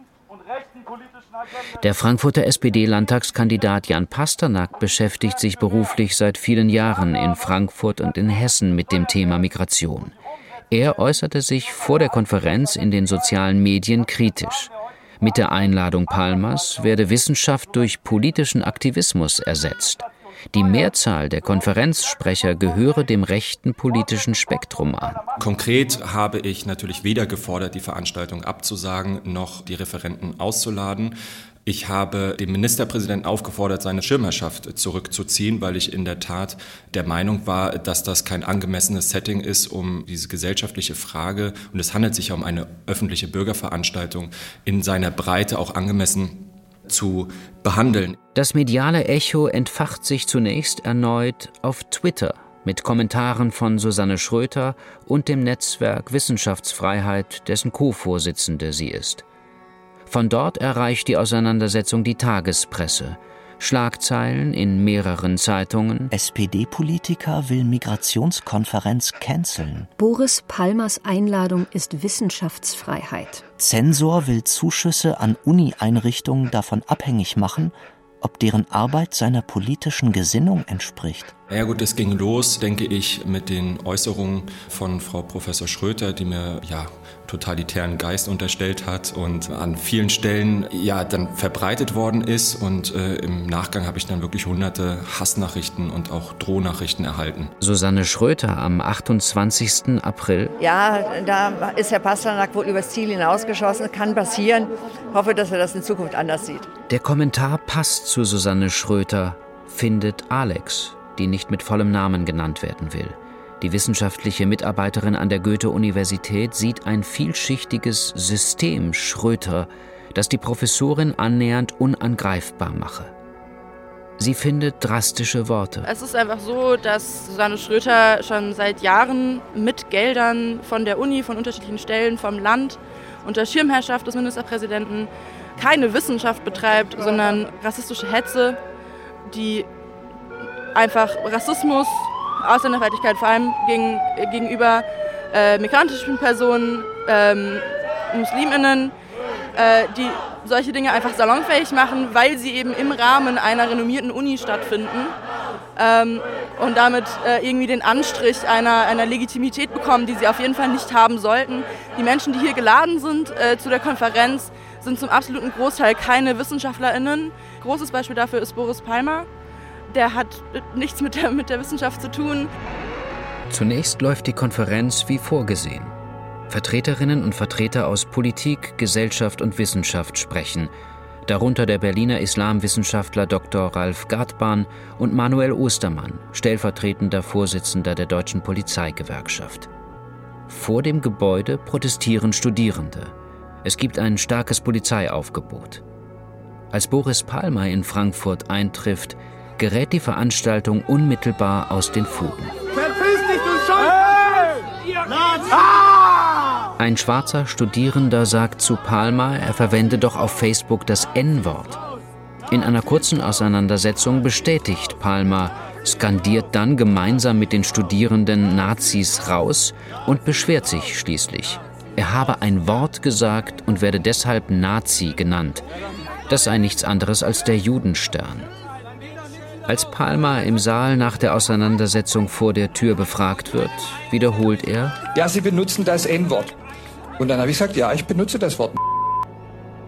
Der Frankfurter SPD-Landtagskandidat Jan Pasternak beschäftigt sich beruflich seit vielen Jahren in Frankfurt und in Hessen mit dem Thema Migration. Er äußerte sich vor der Konferenz in den sozialen Medien kritisch. Mit der Einladung Palmers werde Wissenschaft durch politischen Aktivismus ersetzt. Die Mehrzahl der Konferenzsprecher gehöre dem rechten politischen Spektrum an. Konkret habe ich natürlich weder gefordert, die Veranstaltung abzusagen, noch die Referenten auszuladen. Ich habe den Ministerpräsidenten aufgefordert, seine Schirmherrschaft zurückzuziehen, weil ich in der Tat der Meinung war, dass das kein angemessenes Setting ist, um diese gesellschaftliche Frage, und es handelt sich ja um eine öffentliche Bürgerveranstaltung, in seiner Breite auch angemessen zu behandeln. Das mediale Echo entfacht sich zunächst erneut auf Twitter mit Kommentaren von Susanne Schröter und dem Netzwerk Wissenschaftsfreiheit, dessen Co-Vorsitzende sie ist. Von dort erreicht die Auseinandersetzung die Tagespresse. Schlagzeilen in mehreren Zeitungen. SPD-Politiker will Migrationskonferenz canceln. Boris Palmers Einladung ist Wissenschaftsfreiheit. Zensor will Zuschüsse an Uni-Einrichtungen davon abhängig machen, ob deren Arbeit seiner politischen Gesinnung entspricht. Ja gut, es ging los, denke ich, mit den Äußerungen von Frau Professor Schröter, die mir ja totalitären Geist unterstellt hat und an vielen Stellen ja dann verbreitet worden ist und äh, im Nachgang habe ich dann wirklich hunderte Hassnachrichten und auch Drohnachrichten erhalten. Susanne Schröter am 28. April. Ja, da ist Herr Pasternak wohl übers Ziel hinausgeschossen, kann passieren. Hoffe, dass er das in Zukunft anders sieht. Der Kommentar passt zu Susanne Schröter, findet Alex, die nicht mit vollem Namen genannt werden will. Die wissenschaftliche Mitarbeiterin an der Goethe-Universität sieht ein vielschichtiges System Schröter, das die Professorin annähernd unangreifbar mache. Sie findet drastische Worte. Es ist einfach so, dass Susanne Schröter schon seit Jahren mit Geldern von der Uni, von unterschiedlichen Stellen, vom Land, unter Schirmherrschaft des Ministerpräsidenten keine Wissenschaft betreibt, sondern rassistische Hetze, die einfach Rassismus Ausländerfeindlichkeit vor allem gegen, gegenüber äh, migrantischen Personen, ähm, Musliminnen, äh, die solche Dinge einfach salonfähig machen, weil sie eben im Rahmen einer renommierten Uni stattfinden ähm, und damit äh, irgendwie den Anstrich einer, einer Legitimität bekommen, die sie auf jeden Fall nicht haben sollten. Die Menschen, die hier geladen sind äh, zu der Konferenz, sind zum absoluten Großteil keine WissenschaftlerInnen. Großes Beispiel dafür ist Boris Palmer der hat nichts mit der, mit der Wissenschaft zu tun. Zunächst läuft die Konferenz wie vorgesehen. Vertreterinnen und Vertreter aus Politik, Gesellschaft und Wissenschaft sprechen, darunter der Berliner Islamwissenschaftler Dr. Ralf Gartbahn und Manuel Ostermann, stellvertretender Vorsitzender der Deutschen Polizeigewerkschaft. Vor dem Gebäude protestieren Studierende. Es gibt ein starkes Polizeiaufgebot. Als Boris Palmer in Frankfurt eintrifft, gerät die Veranstaltung unmittelbar aus den Fugen. Verpiss dich, du Scheiße! Ein schwarzer Studierender sagt zu Palmer, er verwende doch auf Facebook das N-Wort. In einer kurzen Auseinandersetzung bestätigt Palmer, skandiert dann gemeinsam mit den Studierenden Nazis raus und beschwert sich schließlich. Er habe ein Wort gesagt und werde deshalb Nazi genannt. Das sei nichts anderes als der Judenstern. Als Palmer im Saal nach der Auseinandersetzung vor der Tür befragt wird, wiederholt er: Ja, Sie benutzen das N-Wort. Und dann habe ich gesagt: Ja, ich benutze das Wort.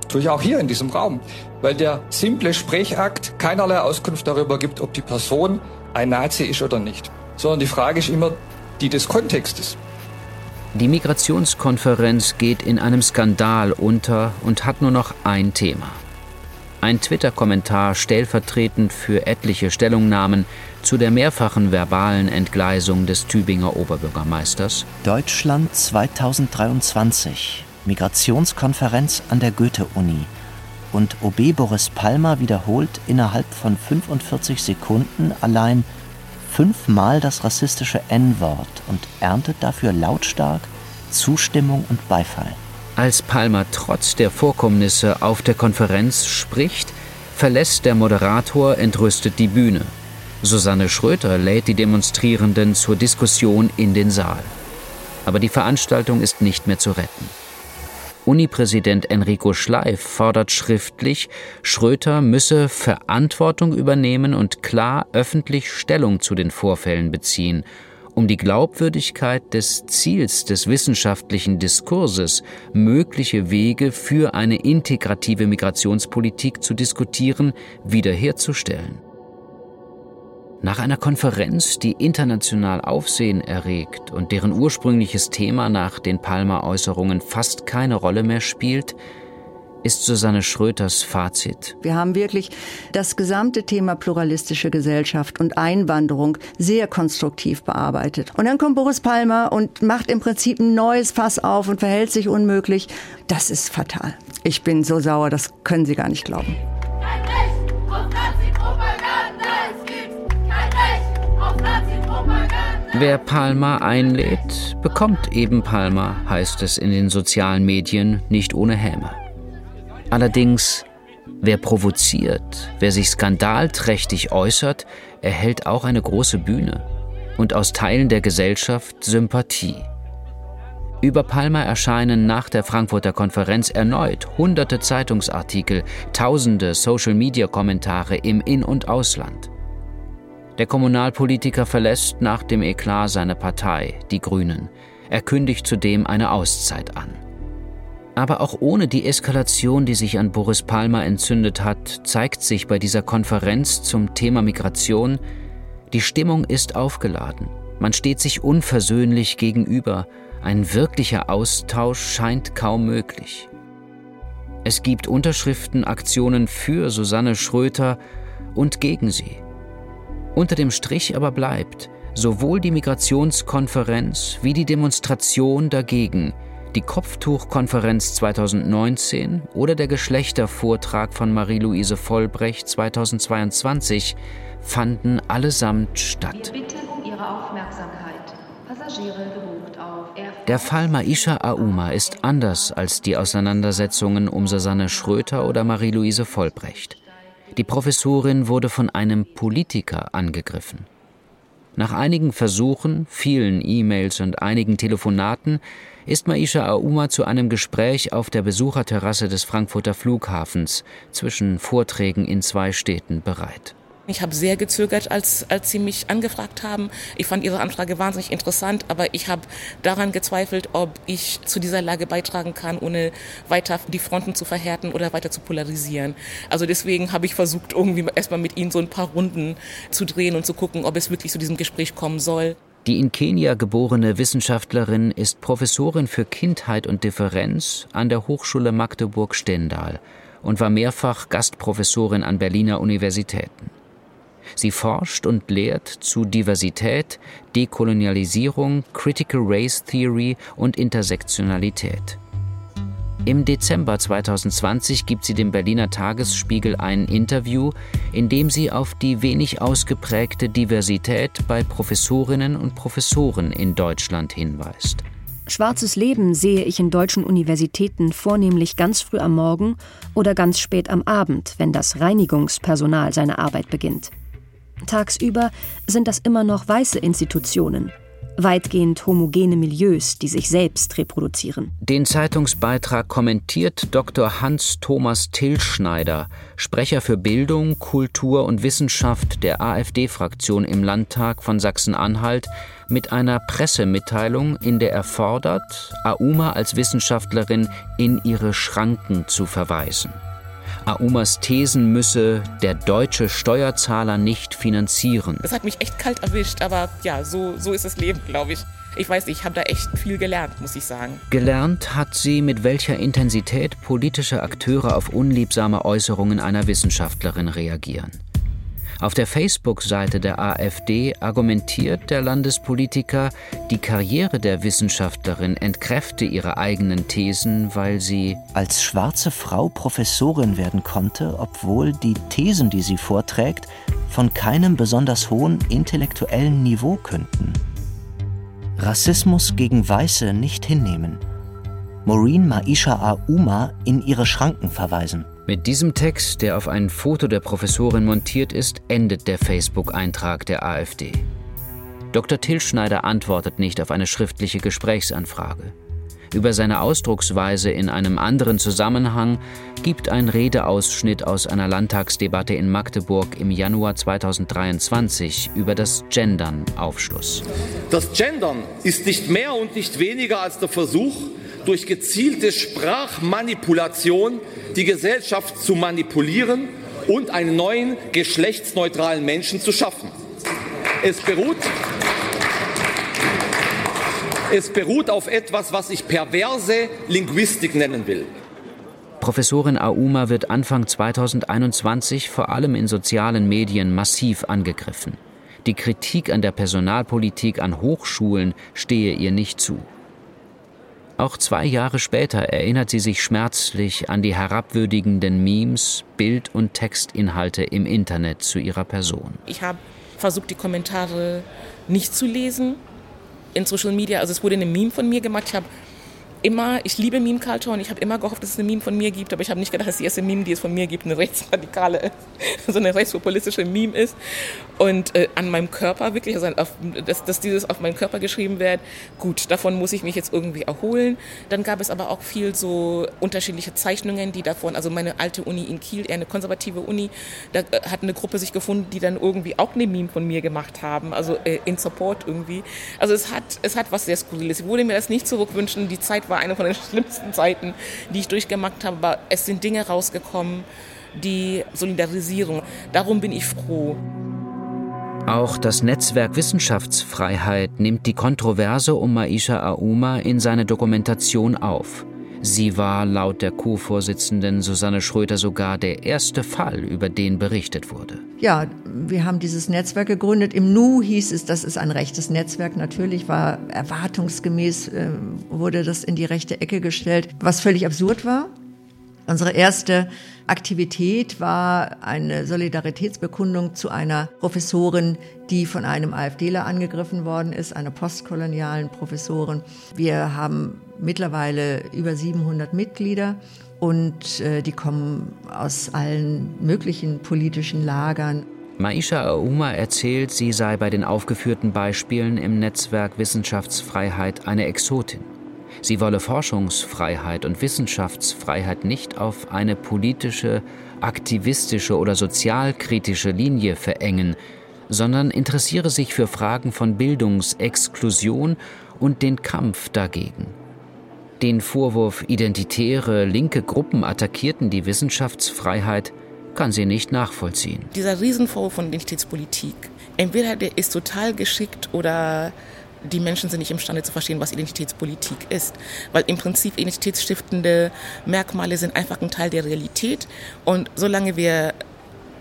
Tue ich auch hier in diesem Raum, weil der simple Sprechakt keinerlei Auskunft darüber gibt, ob die Person ein Nazi ist oder nicht. Sondern die Frage ist immer die des Kontextes. Die Migrationskonferenz geht in einem Skandal unter und hat nur noch ein Thema. Ein Twitter-Kommentar stellvertretend für etliche Stellungnahmen zu der mehrfachen verbalen Entgleisung des Tübinger Oberbürgermeisters. Deutschland 2023. Migrationskonferenz an der Goethe-Uni. Und OB Boris Palmer wiederholt innerhalb von 45 Sekunden allein fünfmal das rassistische N-Wort und erntet dafür lautstark Zustimmung und Beifall. Als Palmer trotz der Vorkommnisse auf der Konferenz spricht, verlässt der Moderator entrüstet die Bühne. Susanne Schröter lädt die Demonstrierenden zur Diskussion in den Saal. Aber die Veranstaltung ist nicht mehr zu retten. Unipräsident Enrico Schleif fordert schriftlich, Schröter müsse Verantwortung übernehmen und klar öffentlich Stellung zu den Vorfällen beziehen um die Glaubwürdigkeit des Ziels des wissenschaftlichen Diskurses, mögliche Wege für eine integrative Migrationspolitik zu diskutieren, wiederherzustellen. Nach einer Konferenz, die international Aufsehen erregt und deren ursprüngliches Thema nach den Palmer-Äußerungen fast keine Rolle mehr spielt, ist Susanne Schröters Fazit. Wir haben wirklich das gesamte Thema pluralistische Gesellschaft und Einwanderung sehr konstruktiv bearbeitet. Und dann kommt Boris Palmer und macht im Prinzip ein neues Fass auf und verhält sich unmöglich. Das ist fatal. Ich bin so sauer, das können Sie gar nicht glauben. Kein Recht auf Nazi-Propaganda. Es gibt kein Recht auf Nazi-Propaganda. Wer Palmer einlädt, bekommt eben Palmer, heißt es in den sozialen Medien, nicht ohne Häme. Allerdings, wer provoziert, wer sich skandalträchtig äußert, erhält auch eine große Bühne und aus Teilen der Gesellschaft Sympathie. Über Palmer erscheinen nach der Frankfurter Konferenz erneut hunderte Zeitungsartikel, tausende Social-Media-Kommentare im In- und Ausland. Der Kommunalpolitiker verlässt nach dem Eklat seine Partei, die Grünen. Er kündigt zudem eine Auszeit an. Aber auch ohne die Eskalation, die sich an Boris Palmer entzündet hat, zeigt sich bei dieser Konferenz zum Thema Migration, die Stimmung ist aufgeladen. Man steht sich unversöhnlich gegenüber. Ein wirklicher Austausch scheint kaum möglich. Es gibt Unterschriftenaktionen für Susanne Schröter und gegen sie. Unter dem Strich aber bleibt sowohl die Migrationskonferenz wie die Demonstration dagegen – die Kopftuchkonferenz 2019 oder der Geschlechtervortrag von Marie-Louise Vollbrecht 2022 fanden allesamt statt. Wir bitten um Ihre Aufmerksamkeit. Passagiere gebucht auf Der Fall Maisha Auma ist anders als die Auseinandersetzungen um Susanne Schröter oder Marie-Louise Vollbrecht. Die Professorin wurde von einem Politiker angegriffen. Nach einigen Versuchen, vielen E-Mails und einigen Telefonaten ist Maisha Auma zu einem Gespräch auf der Besucherterrasse des Frankfurter Flughafens zwischen Vorträgen in zwei Städten bereit. Ich habe sehr gezögert, als, als Sie mich angefragt haben. Ich fand Ihre Anfrage wahnsinnig interessant, aber ich habe daran gezweifelt, ob ich zu dieser Lage beitragen kann, ohne weiter die Fronten zu verhärten oder weiter zu polarisieren. Also deswegen habe ich versucht, irgendwie erstmal mit Ihnen so ein paar Runden zu drehen und zu gucken, ob es wirklich zu diesem Gespräch kommen soll. Die in Kenia geborene Wissenschaftlerin ist Professorin für Kindheit und Differenz an der Hochschule Magdeburg-Stendal und war mehrfach Gastprofessorin an Berliner Universitäten. Sie forscht und lehrt zu Diversität, Dekolonialisierung, Critical Race Theory und Intersektionalität. Im Dezember 2020 gibt sie dem Berliner Tagesspiegel ein Interview, in dem sie auf die wenig ausgeprägte Diversität bei Professorinnen und Professoren in Deutschland hinweist. Schwarzes Leben sehe ich in deutschen Universitäten vornehmlich ganz früh am Morgen oder ganz spät am Abend, wenn das Reinigungspersonal seine Arbeit beginnt. Tagsüber sind das immer noch weiße Institutionen, weitgehend homogene Milieus, die sich selbst reproduzieren. Den Zeitungsbeitrag kommentiert Dr. Hans-Thomas Tillschneider, Sprecher für Bildung, Kultur und Wissenschaft der AfD-Fraktion im Landtag von Sachsen-Anhalt, mit einer Pressemitteilung, in der er fordert, Auma als Wissenschaftlerin in ihre Schranken zu verweisen. Aumas Thesen müsse der deutsche Steuerzahler nicht finanzieren. Das hat mich echt kalt erwischt, aber ja, so, so ist das Leben, glaube ich. Ich weiß nicht, ich habe da echt viel gelernt, muss ich sagen. Gelernt hat sie, mit welcher Intensität politische Akteure auf unliebsame Äußerungen einer Wissenschaftlerin reagieren. Auf der Facebook-Seite der AfD argumentiert der Landespolitiker, die Karriere der Wissenschaftlerin entkräfte ihre eigenen Thesen, weil sie als schwarze Frau Professorin werden konnte, obwohl die Thesen, die sie vorträgt, von keinem besonders hohen intellektuellen Niveau künden. Rassismus gegen Weiße nicht hinnehmen. Maureen Maisha Auma in ihre Schranken verweisen. Mit diesem Text, der auf ein Foto der Professorin montiert ist, endet der Facebook-Eintrag der AfD. Dr. Tillschneider antwortet nicht auf eine schriftliche Gesprächsanfrage. Über seine Ausdrucksweise in einem anderen Zusammenhang gibt ein Redeausschnitt aus einer Landtagsdebatte in Magdeburg im Januar 2023 über das Gendern Aufschluss. Das Gendern ist nicht mehr und nicht weniger als der Versuch, durch gezielte Sprachmanipulation die Gesellschaft zu manipulieren und einen neuen geschlechtsneutralen Menschen zu schaffen. Es beruht, es beruht auf etwas, was ich perverse Linguistik nennen will. Professorin Auma wird Anfang 2021 vor allem in sozialen Medien massiv angegriffen. Die Kritik an der Personalpolitik an Hochschulen stehe ihr nicht zu. Auch zwei Jahre später erinnert sie sich schmerzlich an die herabwürdigenden Memes, Bild- und Textinhalte im Internet zu ihrer Person. Ich habe versucht, die Kommentare nicht zu lesen in Social Media. Also es wurde eine Meme von mir gemacht. Ich habe immer, ich liebe Meme-Culture und ich habe immer gehofft, dass es eine Meme von mir gibt, aber ich habe nicht gedacht, dass die erste Meme, die es von mir gibt, eine rechtsradikale, so eine rechtspopulistische Meme ist. Und äh, an meinem Körper wirklich, also auf, dass, dass dieses auf meinen Körper geschrieben wird, gut, davon muss ich mich jetzt irgendwie erholen. Dann gab es aber auch viel so unterschiedliche Zeichnungen, die davon, also meine alte Uni in Kiel, eher eine konservative Uni, da äh, hat eine Gruppe sich gefunden, die dann irgendwie auch eine Meme von mir gemacht haben, also äh, in Support irgendwie. Also es hat, es hat was sehr Skurriles. Ich würde mir das nicht zurückwünschen, die Zeit war eine von den schlimmsten Zeiten, die ich durchgemacht habe. Aber es sind Dinge rausgekommen, die Solidarisierung. Darum bin ich froh. Auch das Netzwerk Wissenschaftsfreiheit nimmt die Kontroverse um Maisha Auma in seine Dokumentation auf. Sie war laut der Co-Vorsitzenden Susanne Schröter sogar der erste Fall, über den berichtet wurde. Ja, wir haben dieses Netzwerk gegründet. Im Nu hieß es, das ist ein rechtes Netzwerk. Natürlich war erwartungsgemäß, äh, wurde das in die rechte Ecke gestellt, was völlig absurd war. Unsere erste Aktivität war eine Solidaritätsbekundung zu einer Professorin, die von einem AfDler angegriffen worden ist, einer postkolonialen Professorin. Wir haben mittlerweile über 700 Mitglieder und äh, die kommen aus allen möglichen politischen Lagern. Maisha Auma erzählt, sie sei bei den aufgeführten Beispielen im Netzwerk Wissenschaftsfreiheit eine Exotin. Sie wolle Forschungsfreiheit und Wissenschaftsfreiheit nicht auf eine politische, aktivistische oder sozialkritische Linie verengen, sondern interessiere sich für Fragen von Bildungsexklusion und den Kampf dagegen. Den Vorwurf, identitäre linke Gruppen attackierten die Wissenschaftsfreiheit, kann sie nicht nachvollziehen. Dieser Riesenvorwurf von Identitätspolitik, entweder der ist total geschickt oder die Menschen sind nicht imstande zu verstehen, was Identitätspolitik ist. Weil im Prinzip identitätsstiftende Merkmale sind einfach ein Teil der Realität. Und solange wir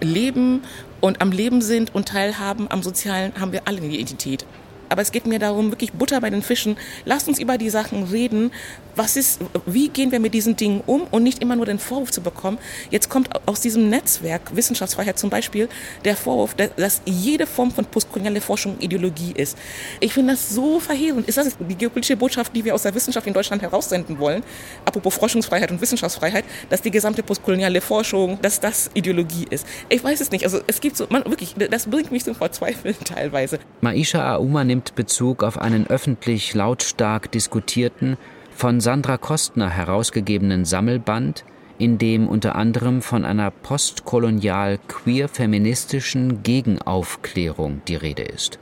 leben und am Leben sind und teilhaben am Sozialen, haben wir alle eine Identität. Aber es geht mir darum, wirklich Butter bei den Fischen. Lasst uns über die Sachen reden. Was ist, wie gehen wir mit diesen Dingen um und nicht immer nur den Vorwurf zu bekommen. Jetzt kommt aus diesem Netzwerk Wissenschaftsfreiheit zum Beispiel der Vorwurf, dass jede Form von postkoloniale Forschung Ideologie ist. Ich finde das so verheerend. Ist das die geopolitische Botschaft, die wir aus der Wissenschaft in Deutschland heraussenden wollen? Apropos Forschungsfreiheit und Wissenschaftsfreiheit, dass die gesamte postkoloniale Forschung, dass das Ideologie ist. Ich weiß es nicht. Also es gibt so, man, wirklich, das bringt mich zum Verzweifeln teilweise. Maisha Auma nimmt Bezug auf einen öffentlich lautstark diskutierten, von Sandra Kostner herausgegebenen Sammelband, in dem unter anderem von einer postkolonial queer-feministischen Gegenaufklärung die Rede ist.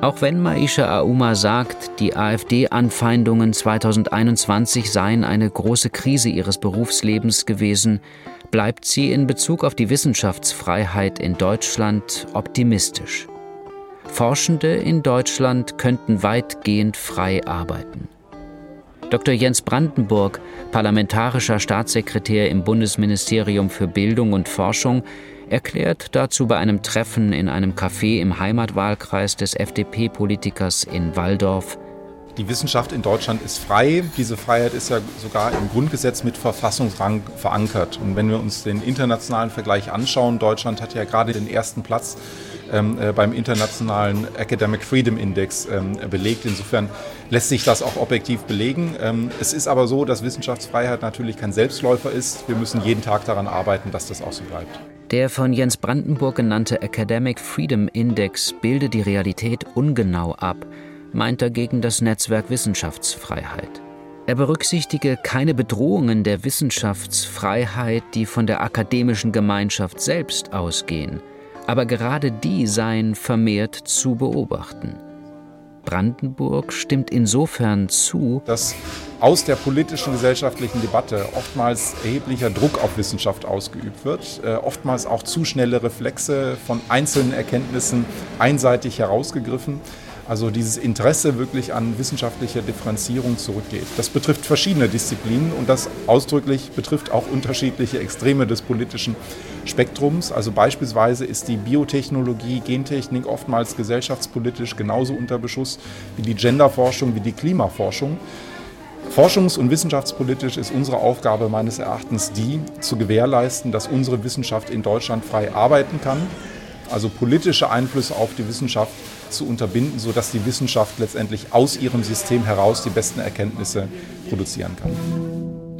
Auch wenn Maisha Auma sagt, die AfD-Anfeindungen 2021 seien eine große Krise ihres Berufslebens gewesen, bleibt sie in Bezug auf die Wissenschaftsfreiheit in Deutschland optimistisch. Forschende in Deutschland könnten weitgehend frei arbeiten. Dr. Jens Brandenburg, parlamentarischer Staatssekretär im Bundesministerium für Bildung und Forschung, erklärt dazu bei einem Treffen in einem Café im Heimatwahlkreis des FDP-Politikers in Walldorf, die Wissenschaft in Deutschland ist frei. Diese Freiheit ist ja sogar im Grundgesetz mit Verfassungsrang verankert. Und wenn wir uns den internationalen Vergleich anschauen, Deutschland hat ja gerade den ersten Platz ähm, äh, beim internationalen Academic Freedom Index ähm, belegt. Insofern lässt sich das auch objektiv belegen. Ähm, es ist aber so, dass Wissenschaftsfreiheit natürlich kein Selbstläufer ist. Wir müssen jeden Tag daran arbeiten, dass das auch so bleibt. Der von Jens Brandenburg genannte Academic Freedom Index bildet die Realität ungenau ab, meint dagegen das Netzwerk Wissenschaftsfreiheit. Er berücksichtige keine Bedrohungen der Wissenschaftsfreiheit, die von der akademischen Gemeinschaft selbst ausgehen aber gerade die seien vermehrt zu beobachten. Brandenburg stimmt insofern zu, dass aus der politischen gesellschaftlichen Debatte oftmals erheblicher Druck auf Wissenschaft ausgeübt wird, äh, oftmals auch zu schnelle Reflexe von einzelnen Erkenntnissen einseitig herausgegriffen also dieses Interesse wirklich an wissenschaftlicher Differenzierung zurückgeht. Das betrifft verschiedene Disziplinen und das ausdrücklich betrifft auch unterschiedliche Extreme des politischen Spektrums. Also beispielsweise ist die Biotechnologie, Gentechnik oftmals gesellschaftspolitisch genauso unter Beschuss wie die Genderforschung, wie die Klimaforschung. Forschungs- und wissenschaftspolitisch ist unsere Aufgabe meines Erachtens die, zu gewährleisten, dass unsere Wissenschaft in Deutschland frei arbeiten kann, also politische Einflüsse auf die Wissenschaft zu unterbinden, sodass die Wissenschaft letztendlich aus ihrem System heraus die besten Erkenntnisse produzieren kann.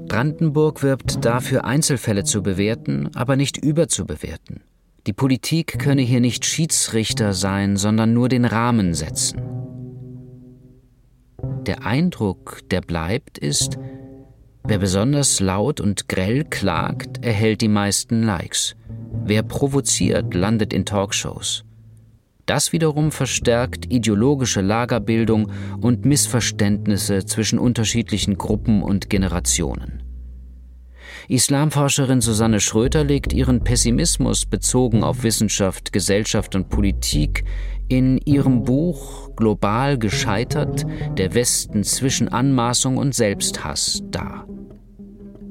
Brandenburg wirbt dafür, Einzelfälle zu bewerten, aber nicht überzubewerten. Die Politik könne hier nicht Schiedsrichter sein, sondern nur den Rahmen setzen. Der Eindruck, der bleibt, ist, wer besonders laut und grell klagt, erhält die meisten Likes. Wer provoziert, landet in Talkshows. Das wiederum verstärkt ideologische Lagerbildung und Missverständnisse zwischen unterschiedlichen Gruppen und Generationen. Islamforscherin Susanne Schröter legt ihren Pessimismus bezogen auf Wissenschaft, Gesellschaft und Politik in ihrem Buch Global gescheitert, der Westen zwischen Anmaßung und Selbsthass dar.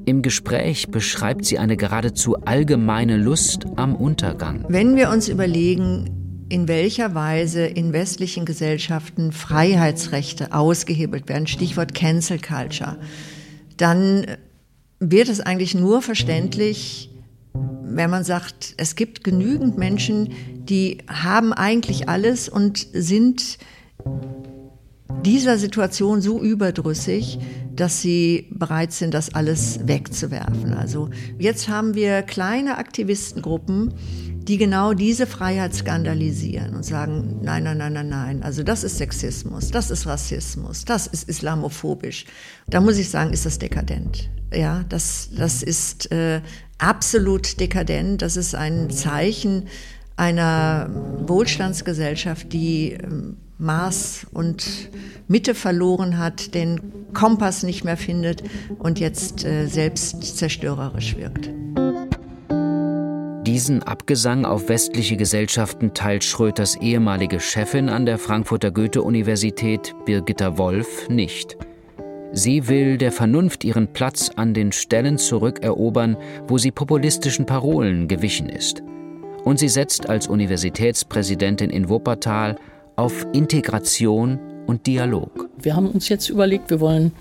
Im Gespräch beschreibt sie eine geradezu allgemeine Lust am Untergang. Wenn wir uns überlegen, in welcher Weise in westlichen Gesellschaften Freiheitsrechte ausgehebelt werden, Stichwort Cancel Culture, dann wird es eigentlich nur verständlich, wenn man sagt, es gibt genügend Menschen, die haben eigentlich alles und sind dieser Situation so überdrüssig, dass sie bereit sind, das alles wegzuwerfen. Also jetzt haben wir kleine Aktivistengruppen, die genau diese Freiheit skandalisieren und sagen, nein, nein, nein, nein, nein, also das ist Sexismus, das ist Rassismus, das ist islamophobisch. Da muss ich sagen, ist das dekadent. Ja, das, das ist äh, absolut dekadent. Das ist ein Zeichen einer Wohlstandsgesellschaft, die äh, Maß und Mitte verloren hat, den Kompass nicht mehr findet und jetzt äh, selbst zerstörerisch wirkt. Diesen Abgesang auf westliche Gesellschaften teilt Schröters ehemalige Chefin an der Frankfurter Goethe-Universität, Birgitta Wolf, nicht. Sie will der Vernunft ihren Platz an den Stellen zurückerobern, wo sie populistischen Parolen gewichen ist. und sie setzt als Universitätspräsidentin in Wuppertal auf Integration und Dialog. Wir haben uns jetzt überlegt, wir wollen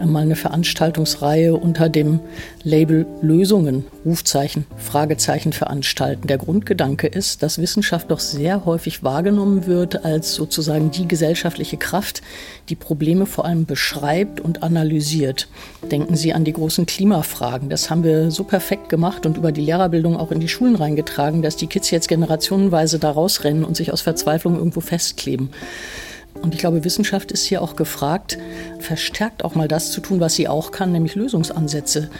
äh, mal eine Veranstaltungsreihe unter dem Label Lösungen, Rufzeichen, Fragezeichen veranstalten. Der Grundgedanke ist, dass Wissenschaft doch sehr häufig wahrgenommen wird als sozusagen die gesellschaftliche Kraft, die Probleme vor allem beschreibt und analysiert. Denken Sie an die großen Klimafragen. Das haben wir so perfekt gemacht und über die Lehrerbildung auch in die Schulen reingetragen, dass die Kids jetzt generationenweise da rausrennen und sich aus Verzweiflung irgendwo festkleben. Und ich glaube, Wissenschaft ist hier auch gefragt, verstärkt auch mal das zu tun, was sie auch kann, nämlich Lösungsansätze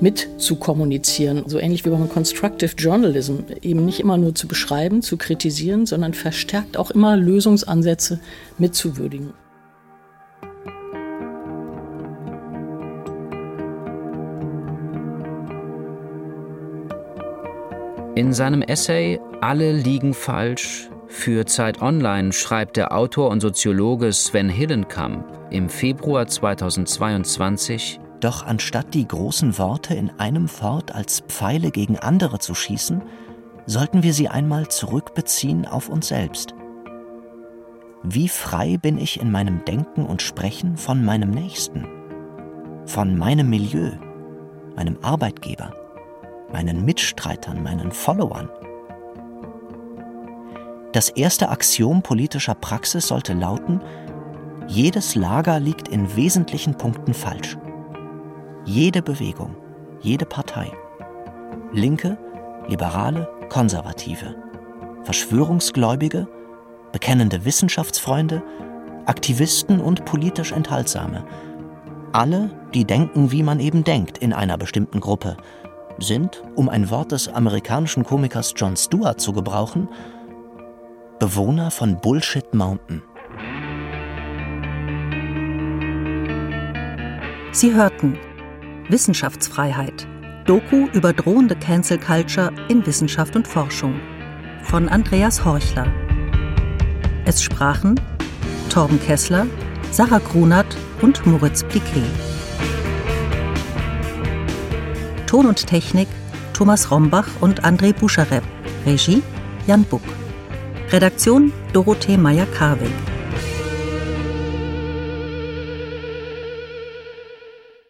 mit zu kommunizieren. So ähnlich wie beim Constructive Journalism, eben nicht immer nur zu beschreiben, zu kritisieren, sondern verstärkt auch immer Lösungsansätze mitzuwürdigen. In seinem Essay Alle liegen falsch für Zeit Online schreibt der Autor und Soziologe Sven Hillenkamp im Februar 2022 Doch anstatt die großen Worte in einem fort als Pfeile gegen andere zu schießen, sollten wir sie einmal zurückbeziehen auf uns selbst. Wie frei bin ich in meinem Denken und Sprechen von meinem Nächsten, von meinem Milieu, meinem Arbeitgeber, meinen Mitstreitern, meinen Followern? Das erste Axiom politischer Praxis sollte lauten, jedes Lager liegt in wesentlichen Punkten falsch. Jede Bewegung, jede Partei. Linke, Liberale, Konservative. Verschwörungsgläubige, bekennende Wissenschaftsfreunde, Aktivisten und politisch Enthaltsame. Alle, die denken, wie man eben denkt in einer bestimmten Gruppe, sind, um ein Wort des amerikanischen Komikers Jon Stewart zu gebrauchen, Bewohner von Bullshit Mountain. Sie hörten Wissenschaftsfreiheit. Doku über drohende Cancel Culture in Wissenschaft und Forschung von Andreas Horchler. Es sprachen Torben Kessler, Sarah Grunert und Moritz Pliquet. Ton und Technik Thomas Rombach und André Buscharep. Regie Jan Buck. Redaktion Dorothee Meyer-Karweg.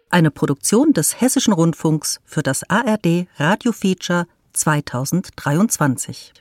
Eine Produktion des Hessischen Rundfunks für das ARD Radio Feature 2023.